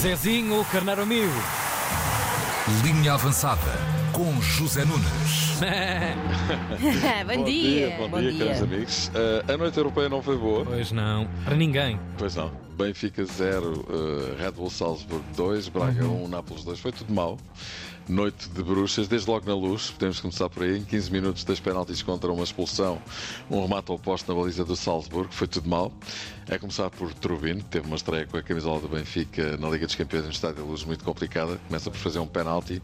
Zezinho, carneiro amigo. Linha avançada com José Nunes. bom, dia. Bom, dia, caros amigos. Uh, a noite europeia não foi boa. Pois não, para ninguém. Pois não. Benfica 0, uh, Red Bull Salzburg 2, Braga 1, uhum. um, Nápoles 2. Foi tudo mal. Noite de bruxas, desde logo na luz, podemos começar por aí. Em 15 minutos, dois penaltis contra uma expulsão, um remate ao posto na baliza do Salzburgo, foi tudo mal. É começar por Trubin, que teve uma estreia com a camisola do Benfica na Liga dos Campeões no Estádio da Luz muito complicada. Começa por fazer um penalti,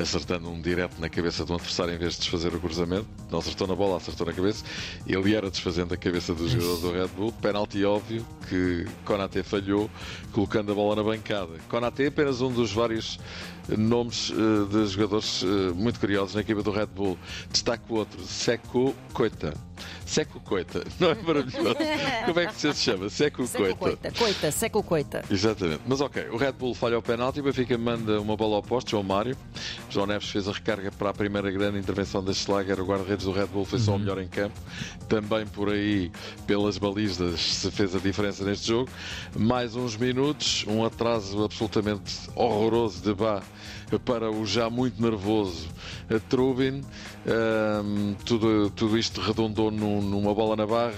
acertando um direto na cabeça do adversário em vez de desfazer o cruzamento. Não acertou na bola, acertou na cabeça. Ele era desfazendo a cabeça do jogador do Red Bull. Penalti óbvio que Konaté falhou, colocando a bola na bancada. Konaté é apenas um dos vários nomes uh, de jogadores uh, muito curiosos na equipa do Red Bull. Destaco outro, Seco Coita. Seco Coita, não é maravilhoso? Como é que se chama? Seco, Seco Coita. Coita, Seco Coita. Exatamente. Mas ok, o Red Bull falha o penalti, o Benfica manda uma bola ao posto, João Mário. João Neves fez a recarga para a primeira grande intervenção da Schlager. O guarda-redes do Red Bull foi só o uhum. melhor em campo. Também por aí, pelas balizas, se fez a diferença neste jogo. Mais uns minutos, um atraso absolutamente horroroso de Bá para o já muito nervoso Trubin. Um, tudo, tudo isto redondou num, numa bola na barra,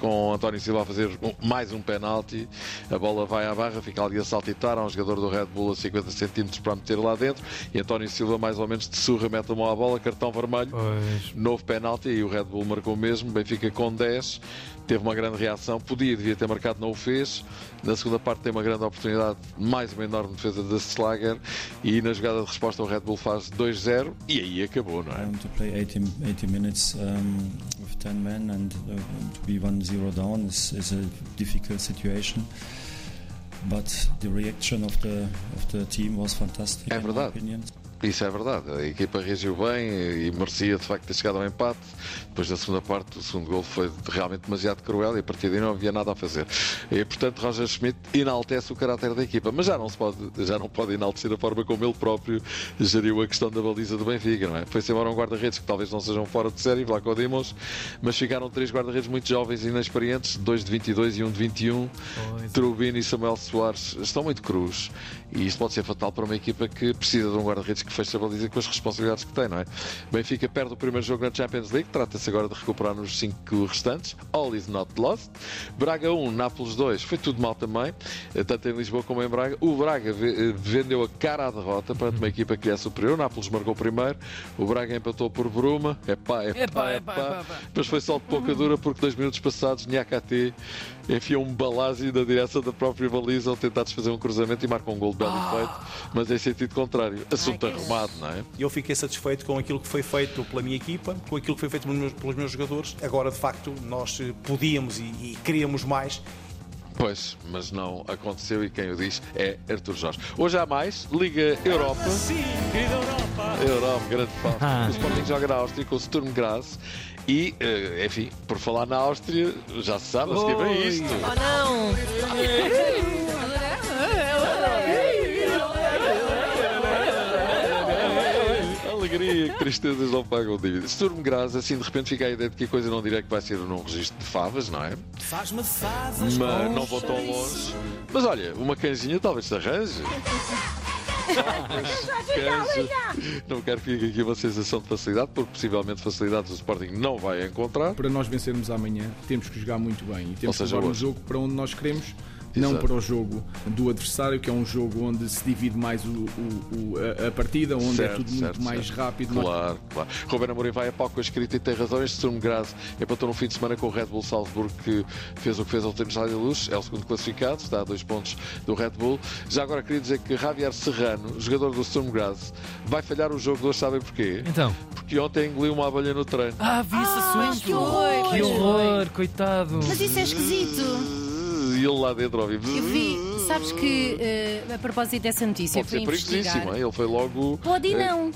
com António Silva a fazer mais um penalti. A bola vai à barra, fica ali a saltitar. Há um jogador do Red Bull a 50 centímetros para meter lá dentro. E António Silva, mais ou menos de surra, mete a mão à bola, cartão vermelho. Pois. Novo penalti e o Red Bull marcou mesmo. Benfica com 10 teve uma grande reação, podia, devia ter marcado, não o fez. Na segunda parte tem uma grande oportunidade, mais uma enorme defesa da Slager e na jogada de resposta o Red Bull faz 2-0 e aí acabou, não é? to play 80, 80 minutes um, with 10 men and uh, to be 1-0 down is, is a difficult situation. But the reaction of the of the team was fantastic. É verdade. Isso é verdade. A equipa reagiu bem e merecia de facto ter chegado ao empate. Depois da segunda parte, o segundo gol foi realmente demasiado cruel e a partir daí não havia nada a fazer. E portanto, Roger Schmidt enaltece o caráter da equipa, mas já não se pode, já não pode enaltecer a forma como ele próprio geriu a questão da baliza do Benfica, não é? Foi-se embora um guarda-redes que talvez não sejam fora de série, Vlaco Dimos, mas ficaram três guarda-redes muito jovens e inexperientes, dois de 22 e um de 21. Pois. Trubin e Samuel Soares estão muito cruz e isto pode ser fatal para uma equipa que precisa de um guarda-redes que fecha a baliza com as responsabilidades que tem, não é? Benfica perde o primeiro jogo na Champions League, trata-se agora de recuperar nos cinco restantes. All is not lost. Braga 1, Nápoles 2, foi tudo mal também, eh, tanto em Lisboa como em Braga. O Braga eh, vendeu a cara à derrota para uma equipa que lhe é superior. O Nápoles marcou primeiro, o Braga empatou por Bruma. É pá, é pá, é pá. Mas foi só de pouca dura porque dois minutos passados, Nhakate enfiou um balásio na direção da própria baliza ao tentar desfazer um cruzamento e marca um gol de belo ah. efeito, mas em sentido contrário. Assunto arrumado, não é? Eu fiquei satisfeito com aquilo que foi feito pela minha equipa, com aquilo que foi feito pelos meus, pelos meus jogadores. Agora, de facto, nós podíamos e, e queríamos mais Pois, mas não aconteceu e quem o diz é Artur Jorge. Hoje há mais, Liga Europa. Sim, Europa. Europa, grande fã. Ah. O Sporting joga na Áustria com o Sturm Graz e, uh, enfim, por falar na Áustria, já se sabe, a seguir vem isto. Oh não! alegria, que tristezas não pagam dívidas. Sturm Graz, assim de repente fica a ideia de que a coisa não dirá que vai ser num registro de favas, não é? Faz-me favas. Mas não vou tão longe. Mas olha, uma canjinha talvez se arranje. não quero que fique aqui uma sensação de facilidade, porque possivelmente facilidades o Sporting não vai encontrar. Para nós vencermos amanhã, temos que jogar muito bem e temos que levar um jogo para onde nós queremos não para o jogo do adversário, que é um jogo onde se divide mais o, o, a, a, partida, onde é certo, é tudo certo, muito mais rápido. Claro, claro. Ruben Amorim vai a palco com a escrita e tem razão. Este Sturm Graz empatou no fim de semana com o Red Bull Salzburg, que fez o que fez ao tempo de luz, é o segundo classificado, está a dois pontos do Red Bull. Já agora queria dizer que Javier Serrano, jogador do Sturm Graz, vai falhar o jogo de hoje, sabem porquê? Então. Porque ontem engoliu uma abelha no treino. Ah, vi esse ah, assunto! Que horror! Que horror, coitado! Mas isso é esquisito ele lá dentro ouviu. Eu vi, sabes que uh, a propósito dessa notícia, Pode ser perigosíssimo, ele foi logo. Pode e eh, não.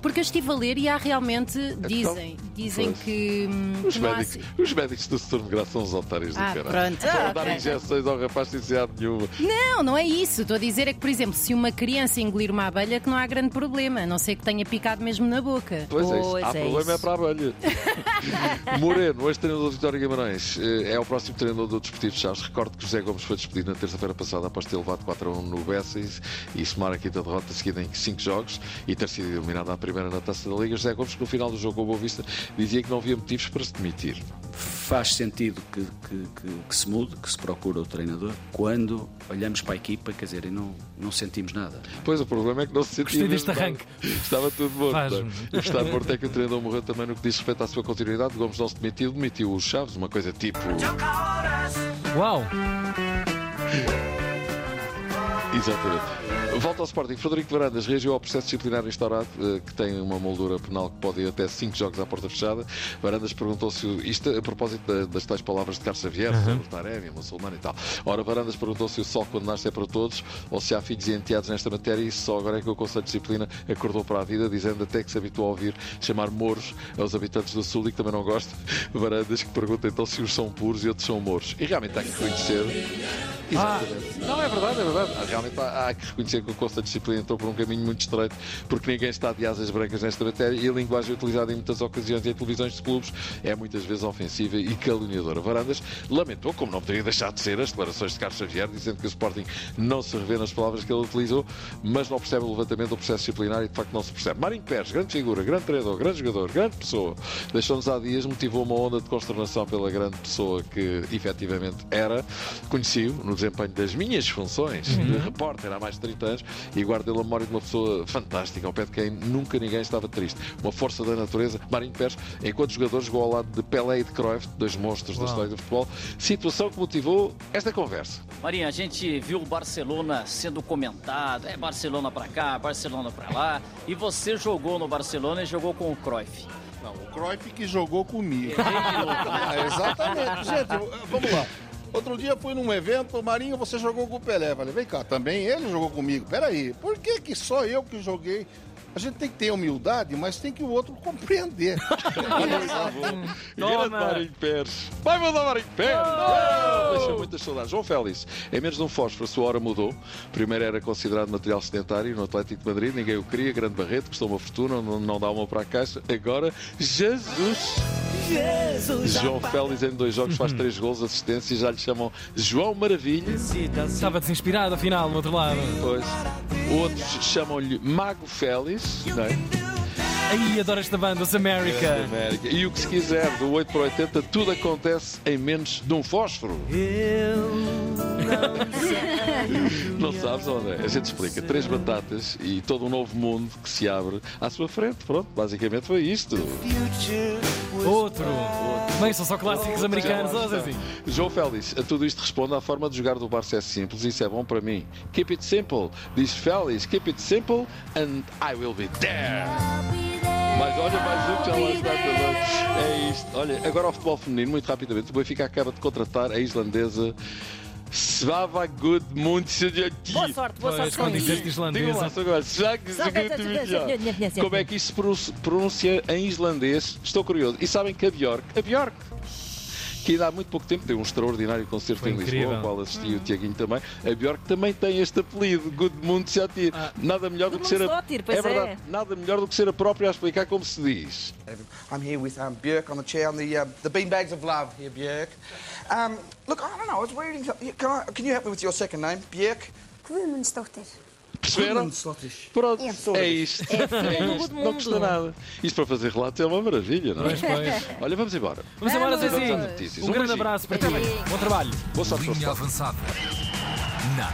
Porque eu estive a ler e há realmente, dizem, então, dizem pois. que. Hum, os, que médicos, há... os médicos do setor de graça são os otários ah, do caralho. Pronto. Para ah, dar okay. injeções ao rapaz sem necessidade nenhuma. Não, não é isso. Estou a dizer é que, por exemplo, se uma criança engolir uma abelha, que não há grande problema, a não ser que tenha picado mesmo na boca. Pois, é isso. Há é problema isso. é para a abelha. Moreno, ex-treinador de Vitória Guimarães, eh, é o próximo treinador do Desportivo de Chaves. Recordo que José Gomes foi despedido na terça-feira passada após ter levado 4 a 1 no Bessa e somar aqui da derrota seguida em 5 jogos e ter sido eliminado à primeira na taça da Liga. José Gomes, que no final do jogo com o Boa Vista, dizia que não havia motivos para se demitir. Faz sentido que, que, que, que se mude, que se procure o treinador, quando olhamos para a equipa, quer dizer, e não, não sentimos nada. Pois, o problema é que não se sentia. Gostei deste arranque. Estava tudo morto. O estado morto é que o treinador morreu também no que diz respeito à sua continuidade. Gomes não se demitiu, demitiu os Chaves, uma coisa tipo. Uau! Exatamente. Volta ao Sporting. Frederico Varandas reagiu ao processo disciplinar instaurado, eh, que tem uma moldura penal que pode ir até 5 jogos à porta fechada. Varandas perguntou-se, isto a propósito das tais palavras de Carlos Xavier, uhum. sobre Taremi, muçulmano e tal. Ora, Varandas perguntou se o sol quando nasce é para todos, ou se há filhos e enteados nesta matéria, e só agora é que o Conselho de Disciplina acordou para a vida, dizendo até que se habituou a ouvir chamar mouros aos habitantes do Sul e que também não gosta. Varandas que pergunta então se uns são puros e outros são mouros. E realmente há que reconhecer. Exatamente. Ah. Não, é verdade, é verdade. Realmente há, há que reconhecer que o Conselho de Disciplina entrou por um caminho muito estreito, porque ninguém está de asas brancas nesta matéria e a linguagem utilizada em muitas ocasiões em televisões de clubes é muitas vezes ofensiva e caluniadora. Varandas lamentou, como não poderia deixar de ser, as declarações de Carlos Xavier, dizendo que o Sporting não se revê nas palavras que ele utilizou, mas não percebe o levantamento do processo disciplinar e de facto não se percebe. Marinho Pérez, grande figura, grande treinador, grande jogador, grande pessoa, deixou-nos há dias, motivou uma onda de consternação pela grande pessoa que efetivamente era. Conheci-o no desempenho das minhas funções uhum. de repórter há mais de 30 anos e guardo a memória de uma pessoa fantástica, ao pé de quem nunca ninguém estava triste. Uma força da natureza. Marinho Pérez, enquanto jogador, jogou ao lado de Pelé e de Cruyff, dois monstros Uau. da história do futebol. Situação que motivou esta conversa. Marinho, a gente viu o Barcelona sendo comentado, é Barcelona para cá, Barcelona para lá, e você jogou no Barcelona e jogou com o Cruyff. Não, o Cruyff que jogou comigo. ah, exatamente. Gente, vamos lá. Outro dia fui num evento, Marinho, você jogou com o Pelé. Falei, vem cá, também ele jogou comigo. Peraí, por que, que só eu que joguei? A gente tem que ter humildade, mas tem que o outro compreender. Toma! Marinho Pérez. Vai mandar Marinho Pérez! Deixa muitas saudades. João Félix, em menos de um fósforo, a sua hora mudou. Primeiro era considerado material sedentário no Atlético de Madrid, ninguém o queria. Grande Barreto, custou uma fortuna, não, não dá uma para a caixa. Agora, Jesus! Jesus João Félix em dois jogos faz três gols, assistência e já lhe chamam João Maravilha. Estava desinspirado, afinal, no outro lado. Pois. Outros chamam-lhe Mago Félix, não é? Aí adoro esta banda, os America. America. E o que se quiser, do 8 para 80, tudo acontece em menos de um fósforo. Não sabes onde é? A gente explica. Três batatas e todo um novo mundo que se abre à sua frente. Pronto, basicamente foi isto. Outro. Bem, são só clássicos americanos, assim. João Félix, a tudo isto responde à forma de jogar do Barça é simples, isso é bom para mim. Keep it simple, diz Félix, keep it simple and I will be there. Mas olha mais um que já lá está também. É isto. Olha, agora ao futebol feminino, muito rapidamente, o Benfica acaba de contratar a islandesa Svava Gudmundsson. Boa sorte, boa sorte com isso. islandesa. Como é que isso se pronuncia em islandês? Estou curioso. E sabem que a Bjork, a Bjork, que ainda há muito pouco tempo deu um extraordinário concerto Foi em Lisboa, ao qual assisti hum. o Tiaguinho também. A Bjork também tem este apelido, Gudmund Satir. Ah. Nada melhor do que ser a... é verdade, é. nada melhor do que ser a própria a explicar como se diz. I'm here with um, Björk on the chair on the, uh, the beanbags of love here, Björk. Um, look, I don't know, I was reading... Can, I, can you help me with your second name, Björk? Guðmundsdóttir. Perceberam? Pronto, é isto. É, é isto. Não custa nada. Isto para fazer relatos é uma maravilha, não é? Olha, vamos embora. Vamos embora, Zezinho. Um, um grande abraço para ti. Bom trabalho. Boa sorte. Linha avançada. Na